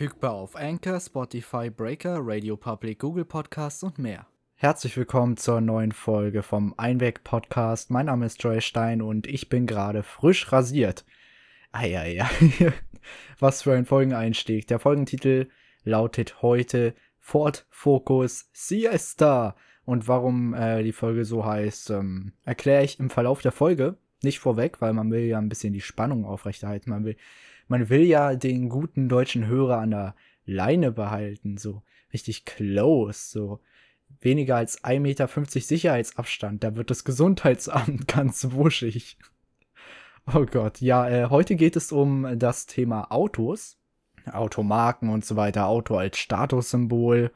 Verfügbar auf Anchor, Spotify, Breaker, Radio Public, Google Podcasts und mehr. Herzlich willkommen zur neuen Folge vom Einweg-Podcast. Mein Name ist Joy Stein und ich bin gerade frisch rasiert. Eieiei. Was für ein Folgeneinstieg. Der Folgentitel lautet heute Ford Focus Siesta. Und warum äh, die Folge so heißt, ähm, erkläre ich im Verlauf der Folge. Nicht vorweg, weil man will ja ein bisschen die Spannung aufrechterhalten. Man will man will ja den guten deutschen Hörer an der Leine behalten, so richtig close, so weniger als 1,50 Meter Sicherheitsabstand. Da wird das Gesundheitsamt ganz wuschig. Oh Gott, ja, äh, heute geht es um das Thema Autos, Automarken und so weiter, Auto als Statussymbol.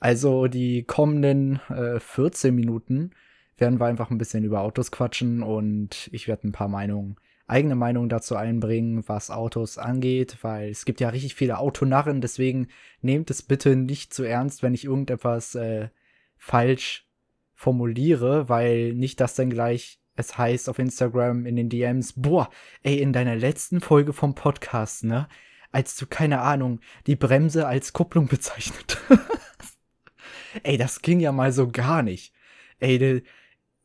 Also die kommenden äh, 14 Minuten werden wir einfach ein bisschen über Autos quatschen und ich werde ein paar Meinungen eigene Meinung dazu einbringen, was Autos angeht, weil es gibt ja richtig viele Autonarren, deswegen nehmt es bitte nicht zu ernst, wenn ich irgendetwas äh, falsch formuliere, weil nicht, dass dann gleich es heißt auf Instagram in den DMs, boah, ey, in deiner letzten Folge vom Podcast, ne, als du, keine Ahnung, die Bremse als Kupplung bezeichnet. ey, das ging ja mal so gar nicht. Ey,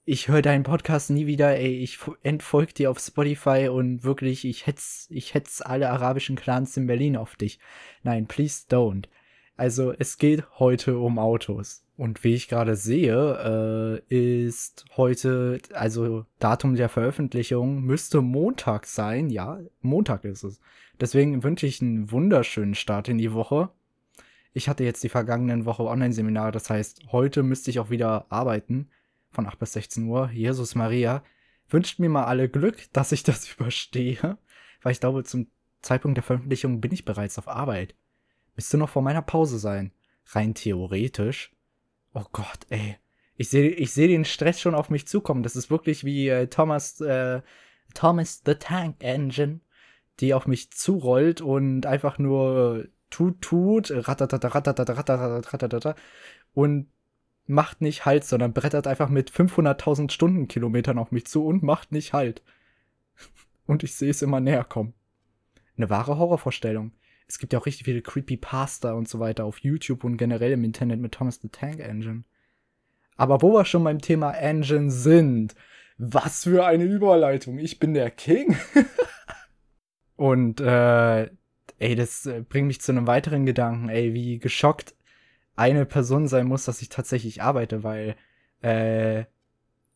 ich höre deinen Podcast nie wieder, ey, ich entfolge dir auf Spotify und wirklich, ich hetz, ich hetz alle arabischen Clans in Berlin auf dich. Nein, please don't. Also, es geht heute um Autos. Und wie ich gerade sehe, äh, ist heute, also Datum der Veröffentlichung müsste Montag sein. Ja, Montag ist es. Deswegen wünsche ich einen wunderschönen Start in die Woche. Ich hatte jetzt die vergangenen Woche Online-Seminare, das heißt, heute müsste ich auch wieder arbeiten von 8 bis 16 Uhr, Jesus Maria, wünscht mir mal alle Glück, dass ich das überstehe, weil ich glaube, zum Zeitpunkt der Veröffentlichung bin ich bereits auf Arbeit. Müsste noch vor meiner Pause sein. Rein theoretisch. Oh Gott, ey. Ich sehe ich seh den Stress schon auf mich zukommen. Das ist wirklich wie äh, Thomas, äh, Thomas the Tank Engine, die auf mich zurollt und einfach nur tut, tut, ratatata, ratatata, ratatata, ratatata, und macht nicht Halt, sondern brettert einfach mit 500.000 Stundenkilometern auf mich zu und macht nicht Halt. Und ich sehe es immer näher kommen. Eine wahre Horrorvorstellung. Es gibt ja auch richtig viele Creepypasta und so weiter auf YouTube und generell im Internet mit Thomas the Tank Engine. Aber wo wir schon beim Thema Engine sind, was für eine Überleitung. Ich bin der King. und äh, ey, das äh, bringt mich zu einem weiteren Gedanken, ey, wie geschockt eine Person sein muss, dass ich tatsächlich arbeite, weil äh,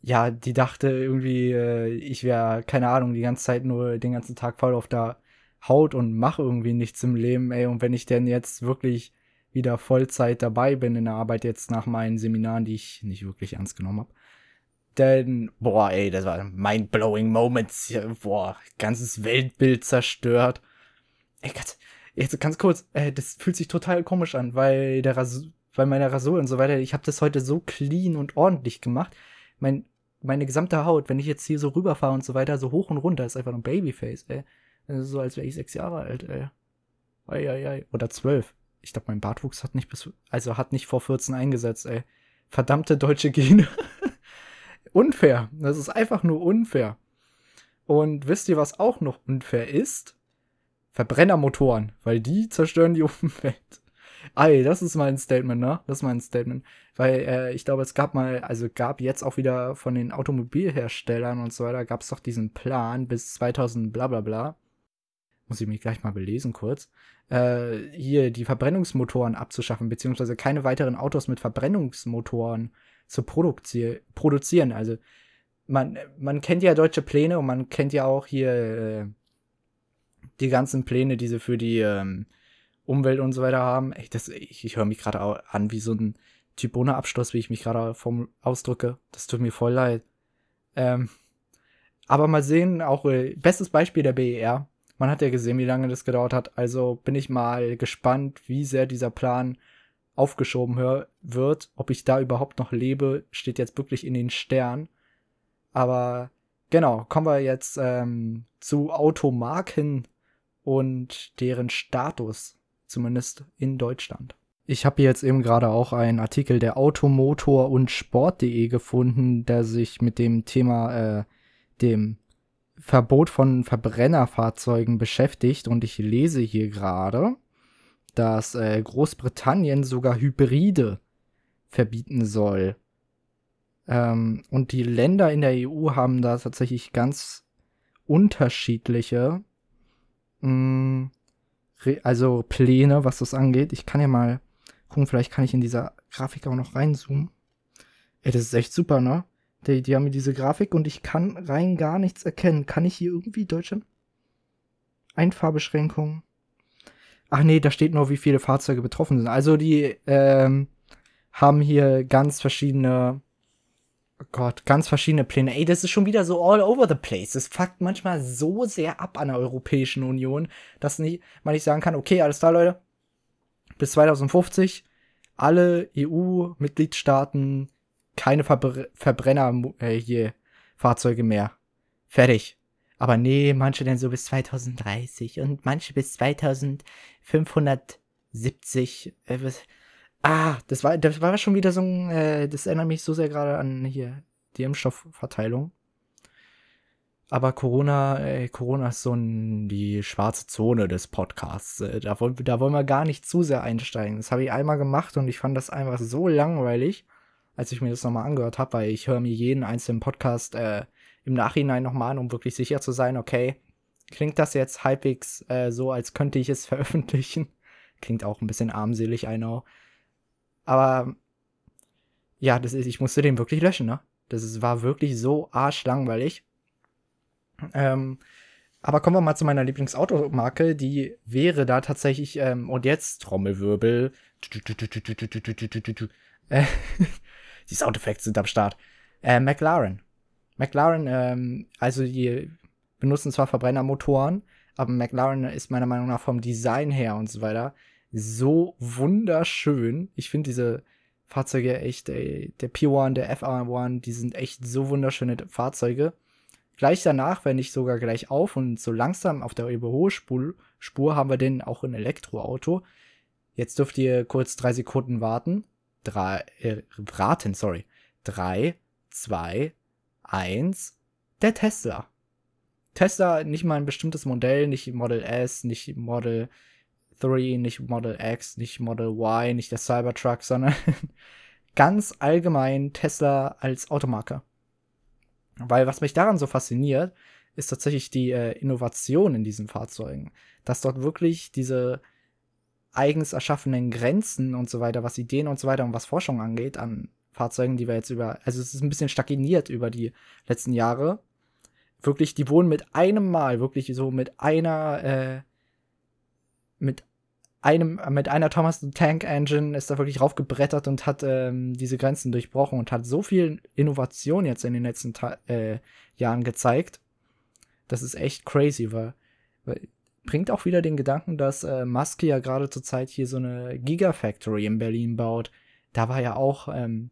ja, die dachte irgendwie, äh, ich wäre, keine Ahnung, die ganze Zeit nur den ganzen Tag voll auf der Haut und mache irgendwie nichts im Leben, ey. Und wenn ich denn jetzt wirklich wieder Vollzeit dabei bin in der Arbeit jetzt nach meinen Seminaren, die ich nicht wirklich ernst genommen habe, denn, boah, ey, das war mind-blowing Moments, boah, ganzes Weltbild zerstört. Ey, Gott, Jetzt ganz kurz, äh, das fühlt sich total komisch an, weil der Rasur, weil meine Rasur und so weiter, ich habe das heute so clean und ordentlich gemacht. Mein, meine gesamte Haut, wenn ich jetzt hier so rüberfahre und so weiter, so hoch und runter, ist einfach ein Babyface, ey. So als wäre ich sechs Jahre alt, ey. Ei, ei, ei. Oder zwölf. Ich glaube, mein Bartwuchs hat nicht bis, also hat nicht vor 14 eingesetzt, ey. Verdammte deutsche Gene. unfair. Das ist einfach nur unfair. Und wisst ihr, was auch noch unfair ist? Verbrennermotoren, weil die zerstören die Umwelt. Ey, das ist mal ein Statement, ne? Das ist mal ein Statement. Weil äh, ich glaube, es gab mal, also gab jetzt auch wieder von den Automobilherstellern und so weiter, gab es doch diesen Plan bis 2000 bla bla bla. Muss ich mich gleich mal belesen kurz. Äh, hier die Verbrennungsmotoren abzuschaffen, beziehungsweise keine weiteren Autos mit Verbrennungsmotoren zu produzi produzieren. Also man, man kennt ja deutsche Pläne und man kennt ja auch hier äh, die ganzen Pläne, die sie für die ähm, Umwelt und so weiter haben. Ey, ich, ich höre mich gerade an wie so ein Typ ohne Abschluss, wie ich mich gerade ausdrücke. Das tut mir voll leid. Ähm, aber mal sehen, auch äh, bestes Beispiel der BER. Man hat ja gesehen, wie lange das gedauert hat. Also bin ich mal gespannt, wie sehr dieser Plan aufgeschoben wird. Ob ich da überhaupt noch lebe, steht jetzt wirklich in den Sternen. Aber genau, kommen wir jetzt ähm, zu Automarken und deren Status, zumindest in Deutschland. Ich habe jetzt eben gerade auch einen Artikel der Automotor und Sport.de gefunden, der sich mit dem Thema äh, dem Verbot von Verbrennerfahrzeugen beschäftigt und ich lese hier gerade. dass äh, Großbritannien sogar Hybride verbieten soll. Ähm, und die Länder in der EU haben da tatsächlich ganz unterschiedliche, mm, also Pläne, was das angeht. Ich kann ja mal gucken, vielleicht kann ich in dieser Grafik auch noch reinzoomen. Ey, das ist echt super, ne? Die, die haben mir diese Grafik und ich kann rein gar nichts erkennen. Kann ich hier irgendwie Deutschland? Einfahrbeschränkungen. Ach nee, da steht nur, wie viele Fahrzeuge betroffen sind. Also die ähm, haben hier ganz verschiedene, oh Gott, ganz verschiedene Pläne. Ey, das ist schon wieder so all over the place. Das fuckt manchmal so sehr ab an der Europäischen Union, dass nicht, man nicht sagen kann, okay, alles klar, Leute. Bis 2050 alle EU-Mitgliedstaaten keine Verbr Verbrenner äh, hier Fahrzeuge mehr. Fertig. Aber nee, manche denn so bis 2030 und manche bis 2570. Äh, ah, das war, das war schon wieder so ein, äh, das erinnert mich so sehr gerade an hier die Impfstoffverteilung. Aber Corona, äh, Corona ist so ein, die schwarze Zone des Podcasts. Äh, da, wollen, da wollen wir gar nicht zu sehr einsteigen. Das habe ich einmal gemacht und ich fand das einfach so langweilig als ich mir das nochmal angehört habe, weil ich höre mir jeden einzelnen Podcast äh, im Nachhinein nochmal an, um wirklich sicher zu sein, okay, klingt das jetzt halbwegs äh, so, als könnte ich es veröffentlichen. Klingt auch ein bisschen armselig, I know. Aber ja, das ist, ich musste den wirklich löschen, ne? Das ist, war wirklich so arschlangweilig. Ähm, aber kommen wir mal zu meiner Lieblingsautomarke. Die wäre da tatsächlich, ähm, und jetzt Trommelwirbel. Die Soundeffekte sind am Start. Äh, McLaren. McLaren, ähm, also die benutzen zwar Verbrennermotoren, aber McLaren ist meiner Meinung nach vom Design her und so weiter so wunderschön. Ich finde diese Fahrzeuge echt, ey, der P1, der FR1, die sind echt so wunderschöne Fahrzeuge. Gleich danach, wenn nicht sogar gleich auf und so langsam auf der Überholspur Spur haben wir denn auch ein Elektroauto. Jetzt dürft ihr kurz drei Sekunden warten drei, äh, raten, sorry. Drei, zwei, eins, der Tesla. Tesla, nicht mal ein bestimmtes Modell, nicht Model S, nicht Model 3, nicht Model X, nicht Model Y, nicht der Cybertruck, sondern ganz allgemein Tesla als Automarke. Weil was mich daran so fasziniert, ist tatsächlich die äh, Innovation in diesen Fahrzeugen. Dass dort wirklich diese eigens erschaffenen Grenzen und so weiter, was Ideen und so weiter und was Forschung angeht an Fahrzeugen, die wir jetzt über, also es ist ein bisschen stagniert über die letzten Jahre. Wirklich, die wurden mit einem Mal, wirklich so mit einer, äh, mit einem, mit einer Thomas Tank Engine ist da wirklich raufgebrettert und hat ähm, diese Grenzen durchbrochen und hat so viel Innovation jetzt in den letzten Ta äh, Jahren gezeigt. Das ist echt crazy, weil, weil bringt auch wieder den Gedanken, dass äh, Musk ja gerade zur Zeit hier so eine Gigafactory in Berlin baut. Da war ja auch ähm,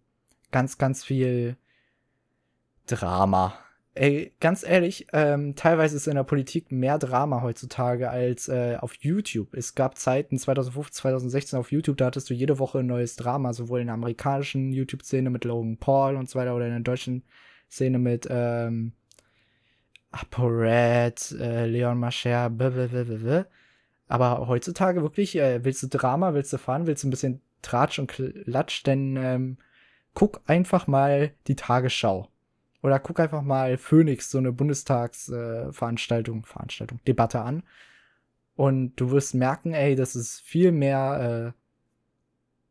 ganz, ganz viel Drama. Ey, ganz ehrlich, ähm, teilweise ist in der Politik mehr Drama heutzutage als äh, auf YouTube. Es gab Zeiten 2015, 2016 auf YouTube, da hattest du jede Woche ein neues Drama, sowohl in der amerikanischen YouTube-Szene mit Logan Paul und so weiter oder in der deutschen Szene mit ähm, ApoRed, äh, Leon Mascher, blablabla. Aber heutzutage wirklich, äh, willst du Drama, willst du fahren, willst du ein bisschen Tratsch und Klatsch, denn ähm, guck einfach mal die Tagesschau. Oder guck einfach mal Phoenix, so eine Bundestagsveranstaltung, äh, Veranstaltung, Debatte an. Und du wirst merken, ey, das ist viel mehr äh,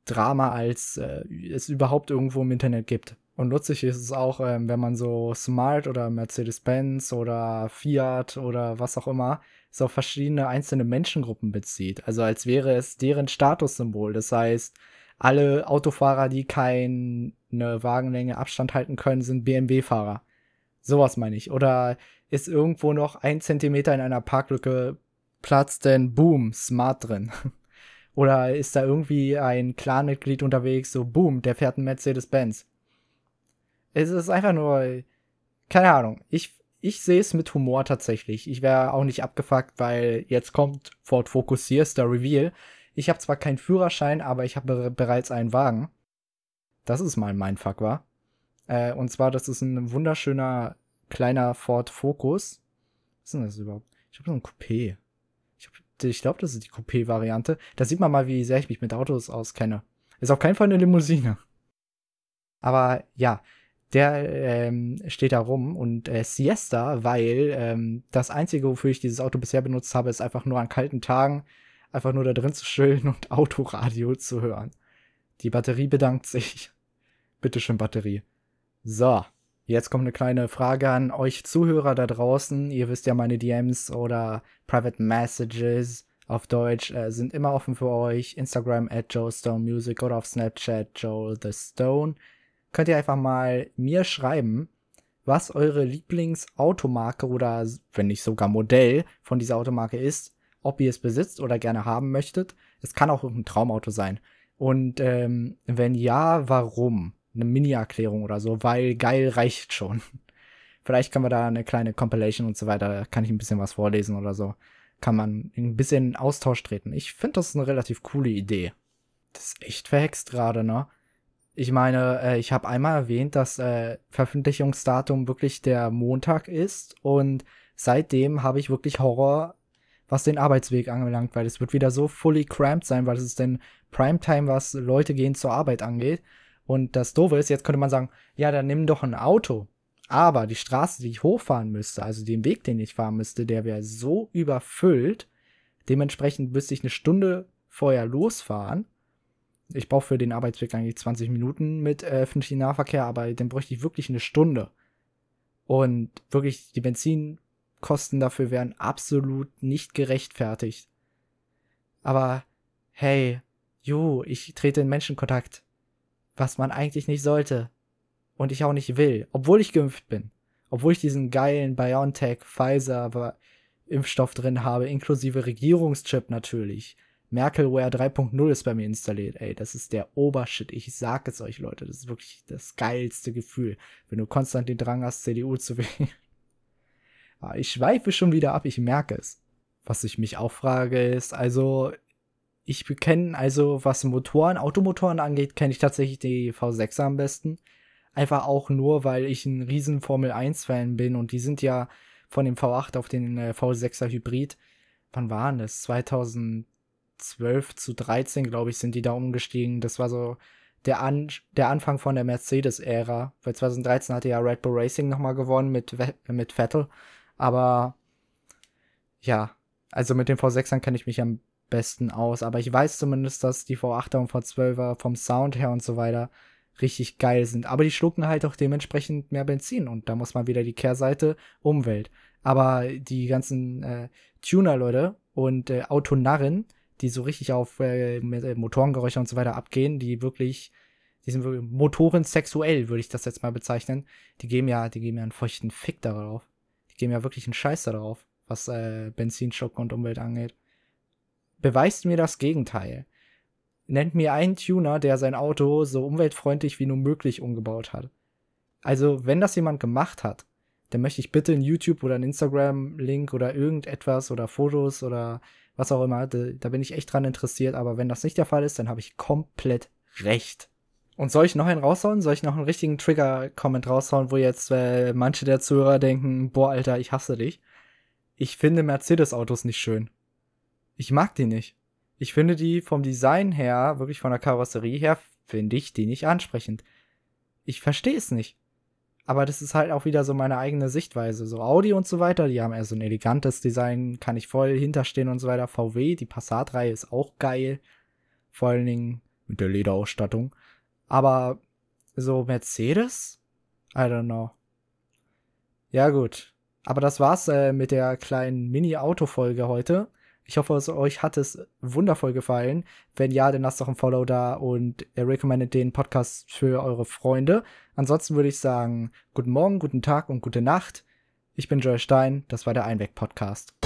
Drama, als äh, es überhaupt irgendwo im Internet gibt. Und lustig ist es auch, ähm, wenn man so Smart oder Mercedes-Benz oder Fiat oder was auch immer so verschiedene einzelne Menschengruppen bezieht. Also als wäre es deren Statussymbol. Das heißt, alle Autofahrer, die keine Wagenlänge Abstand halten können, sind BMW-Fahrer. Sowas meine ich. Oder ist irgendwo noch ein Zentimeter in einer Parklücke Platz, denn boom, smart drin. Oder ist da irgendwie ein Clanmitglied unterwegs, so boom, der fährt einen Mercedes-Benz. Es ist einfach nur, keine Ahnung. Ich, ich sehe es mit Humor tatsächlich. Ich wäre auch nicht abgefuckt, weil jetzt kommt Ford Focus der Reveal. Ich habe zwar keinen Führerschein, aber ich habe bereits einen Wagen. Das ist mal mein Fuck, war. Äh, und zwar, das ist ein wunderschöner kleiner Ford Focus. Was ist denn das überhaupt? Ich habe so ein Coupé. Ich ich glaube, das ist die Coupé-Variante. Da sieht man mal, wie sehr ich mich mit Autos auskenne. Ist auf keinen Fall eine Limousine. Aber ja, der ähm, steht da rum und äh, Siesta, weil ähm, das Einzige, wofür ich dieses Auto bisher benutzt habe, ist einfach nur an kalten Tagen einfach nur da drin zu chillen und Autoradio zu hören. Die Batterie bedankt sich. Bitteschön, Batterie. So, jetzt kommt eine kleine Frage an euch Zuhörer da draußen. Ihr wisst ja, meine DMs oder Private Messages auf Deutsch äh, sind immer offen für euch. Instagram at Joe Stone Music oder auf Snapchat Joe the Stone. Könnt ihr einfach mal mir schreiben, was eure Lieblingsautomarke oder wenn nicht sogar Modell von dieser Automarke ist, ob ihr es besitzt oder gerne haben möchtet. Es kann auch ein Traumauto sein. Und ähm, wenn ja, warum? Eine Mini-Erklärung oder so, weil geil reicht schon. Vielleicht kann man da eine kleine Compilation und so weiter, kann ich ein bisschen was vorlesen oder so. Kann man ein bisschen in Austausch treten. Ich finde das eine relativ coole Idee. Das ist echt verhext gerade, ne? Ich meine, äh, ich habe einmal erwähnt, dass äh, Veröffentlichungsdatum wirklich der Montag ist und seitdem habe ich wirklich Horror was den Arbeitsweg anbelangt, weil es wird wieder so fully cramped sein, weil es ist denn Primetime, was Leute gehen zur Arbeit angeht. Und das Doofe ist, jetzt könnte man sagen, ja, dann nimm doch ein Auto. Aber die Straße, die ich hochfahren müsste, also den Weg, den ich fahren müsste, der wäre so überfüllt. Dementsprechend müsste ich eine Stunde vorher losfahren. Ich brauche für den Arbeitsweg eigentlich 20 Minuten mit äh, öffentlichem Nahverkehr, aber dann bräuchte ich wirklich eine Stunde. Und wirklich die Benzin Kosten dafür wären absolut nicht gerechtfertigt. Aber hey, jo, ich trete in Menschenkontakt, was man eigentlich nicht sollte und ich auch nicht will, obwohl ich geimpft bin, obwohl ich diesen geilen BioNTech Pfizer Impfstoff drin habe, inklusive Regierungschip natürlich. Merkelware 3.0 ist bei mir installiert. Ey, das ist der Obershit. Ich sag es euch, Leute. Das ist wirklich das geilste Gefühl, wenn du konstant den Drang hast, CDU zu wählen. Ich schweife schon wieder ab, ich merke es. Was ich mich auch frage ist, also ich kenne, also was Motoren, Automotoren angeht, kenne ich tatsächlich die V6 am besten. Einfach auch nur, weil ich ein riesen Formel 1-Fan bin und die sind ja von dem V8 auf den äh, V6er Hybrid. Wann waren das? 2012 zu 13, glaube ich, sind die da umgestiegen. Das war so der, An der Anfang von der Mercedes-Ära. Weil 2013 hatte ja Red Bull Racing nochmal gewonnen mit, mit Vettel. Aber ja, also mit den V6ern kenne ich mich am besten aus. Aber ich weiß zumindest, dass die V8er und V12er vom Sound her und so weiter richtig geil sind. Aber die schlucken halt auch dementsprechend mehr Benzin. Und da muss man wieder die Kehrseite Umwelt. Aber die ganzen äh, Tuner-Leute und äh, Autonarren, die so richtig auf äh, äh, Motorengeräusche und so weiter abgehen, die wirklich, die sind wirklich Motoren sexuell, würde ich das jetzt mal bezeichnen. Die geben ja, die geben ja einen feuchten Fick darauf geben ja wirklich einen Scheiß darauf, was äh, Benzinstock und Umwelt angeht. Beweist mir das Gegenteil. Nennt mir einen Tuner, der sein Auto so umweltfreundlich wie nur möglich umgebaut hat. Also, wenn das jemand gemacht hat, dann möchte ich bitte einen YouTube oder einen Instagram-Link oder irgendetwas oder Fotos oder was auch immer. Da, da bin ich echt dran interessiert. Aber wenn das nicht der Fall ist, dann habe ich komplett recht. Und soll ich noch einen raushauen? Soll ich noch einen richtigen Trigger-Comment raushauen, wo jetzt äh, manche der Zuhörer denken, boah, Alter, ich hasse dich? Ich finde Mercedes-Autos nicht schön. Ich mag die nicht. Ich finde die vom Design her, wirklich von der Karosserie her, finde ich die nicht ansprechend. Ich verstehe es nicht. Aber das ist halt auch wieder so meine eigene Sichtweise. So Audi und so weiter, die haben eher so ein elegantes Design, kann ich voll hinterstehen und so weiter. VW, die Passat-Reihe ist auch geil. Vor allen Dingen mit der Lederausstattung. Aber so Mercedes? I don't know. Ja, gut. Aber das war's äh, mit der kleinen Mini-Auto-Folge heute. Ich hoffe, es euch hat es wundervoll gefallen. Wenn ja, dann lasst doch ein Follow da und recommended den Podcast für eure Freunde. Ansonsten würde ich sagen, guten Morgen, guten Tag und gute Nacht. Ich bin Joel Stein, das war der Einweg-Podcast.